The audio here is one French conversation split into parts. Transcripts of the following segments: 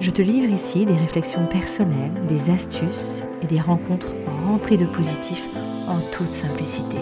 Je te livre ici des réflexions personnelles, des astuces et des rencontres remplies de positifs en toute simplicité.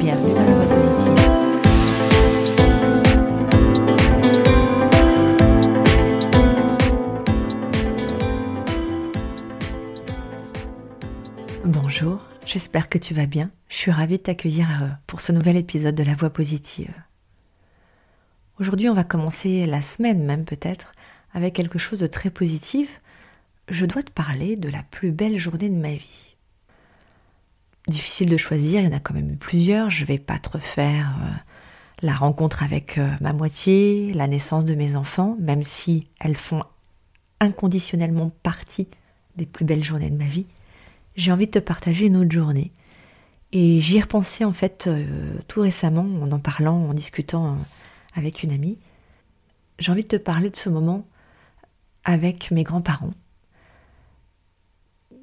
Bienvenue dans la voie positive. Bonjour, j'espère que tu vas bien. Je suis ravie de t'accueillir euh, pour ce nouvel épisode de La Voix positive. Aujourd'hui, on va commencer la semaine même peut-être avec quelque chose de très positif, je dois te parler de la plus belle journée de ma vie. Difficile de choisir, il y en a quand même eu plusieurs, je vais pas te refaire euh, la rencontre avec euh, ma moitié, la naissance de mes enfants, même si elles font inconditionnellement partie des plus belles journées de ma vie. J'ai envie de te partager une autre journée. Et j'y ai en fait euh, tout récemment en en parlant, en discutant avec une amie. J'ai envie de te parler de ce moment avec mes grands-parents.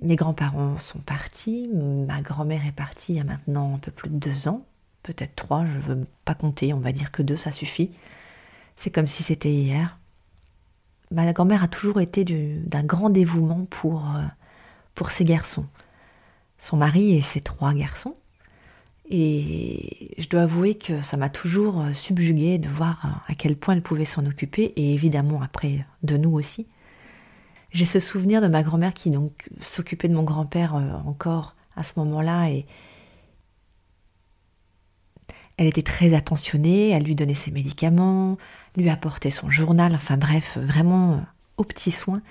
Mes grands-parents sont partis, ma grand-mère est partie il y a maintenant un peu plus de deux ans, peut-être trois, je ne veux pas compter, on va dire que deux, ça suffit. C'est comme si c'était hier. Ma grand-mère a toujours été d'un grand dévouement pour, euh, pour ses garçons. Son mari et ses trois garçons. Et je dois avouer que ça m'a toujours euh, subjuguée de voir euh, à quel point elle pouvait s'en occuper, et évidemment après de nous aussi. J'ai ce souvenir de ma grand-mère qui donc s'occupait de mon grand-père euh, encore à ce moment-là, et elle était très attentionnée, elle lui donnait ses médicaments, lui apportait son journal, enfin bref, vraiment au petit soin.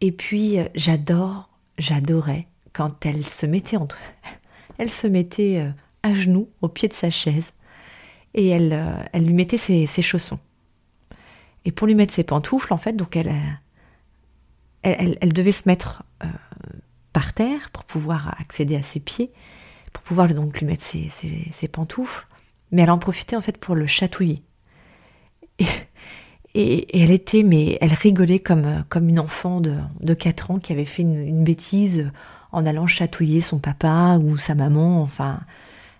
Et puis j'adore, j'adorais quand elle se mettait entre, elle se mettait à genoux au pied de sa chaise et elle, euh, elle lui mettait ses, chaussons. Et pour lui mettre ses pantoufles, en fait, donc elle, elle, elle, devait se mettre euh, par terre pour pouvoir accéder à ses pieds, pour pouvoir donc lui mettre ses, pantoufles, mais elle en profitait en fait pour le chatouiller. Et, elle était, mais elle rigolait comme, comme une enfant de, de 4 ans qui avait fait une bêtise en allant chatouiller son papa ou sa maman, enfin,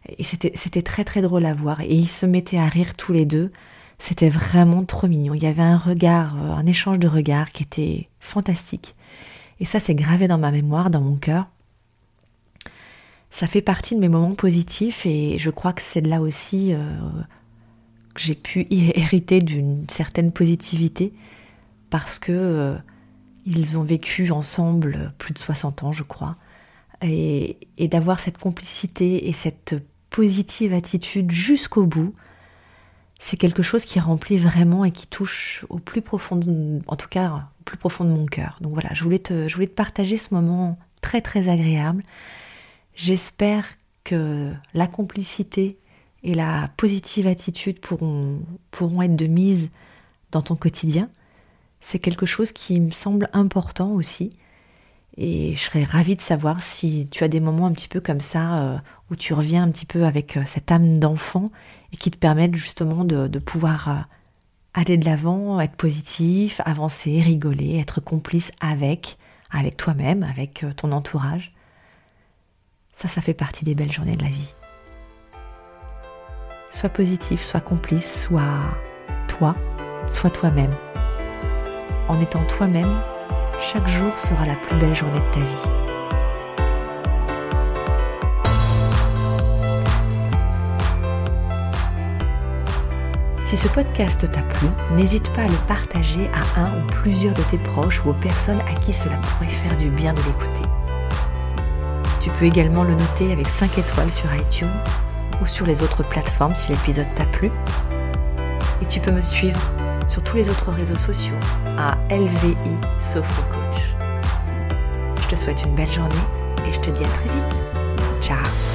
et c'était très très drôle à voir. Et ils se mettaient à rire tous les deux. C'était vraiment trop mignon. Il y avait un regard, euh, un échange de regards qui était fantastique. Et ça, c'est gravé dans ma mémoire, dans mon cœur. Ça fait partie de mes moments positifs et je crois que c'est là aussi euh, que j'ai pu hériter d'une certaine positivité parce que euh, ils ont vécu ensemble plus de 60 ans, je crois. Et, et d'avoir cette complicité et cette positive attitude jusqu'au bout, c'est quelque chose qui remplit vraiment et qui touche au plus profond, en tout cas au plus profond de mon cœur. Donc voilà, je voulais te, je voulais te partager ce moment très très agréable. J'espère que la complicité et la positive attitude pourront, pourront être de mise dans ton quotidien. C'est quelque chose qui me semble important aussi. Et je serais ravie de savoir si tu as des moments un petit peu comme ça, euh, où tu reviens un petit peu avec euh, cette âme d'enfant et qui te permettent justement de, pouvoir euh, aller de l'avant, être positif, avancer, rigoler, être complice avec, avec toi-même, avec ton entourage. Ça, ça fait partie des belles journées de la vie. Sois positif, sois complice, sois toi, sois toi-même. En étant toi-même, chaque jour sera la plus belle journée de ta vie. Si ce podcast t'a plu, n'hésite pas à le partager à un ou plusieurs de tes proches ou aux personnes à qui cela pourrait faire du bien de l'écouter. Tu peux également le noter avec 5 étoiles sur iTunes ou sur les autres plateformes si l'épisode t'a plu. Et tu peux me suivre sur tous les autres réseaux sociaux à LVI Sophro Coach. Je te souhaite une belle journée et je te dis à très vite. Ciao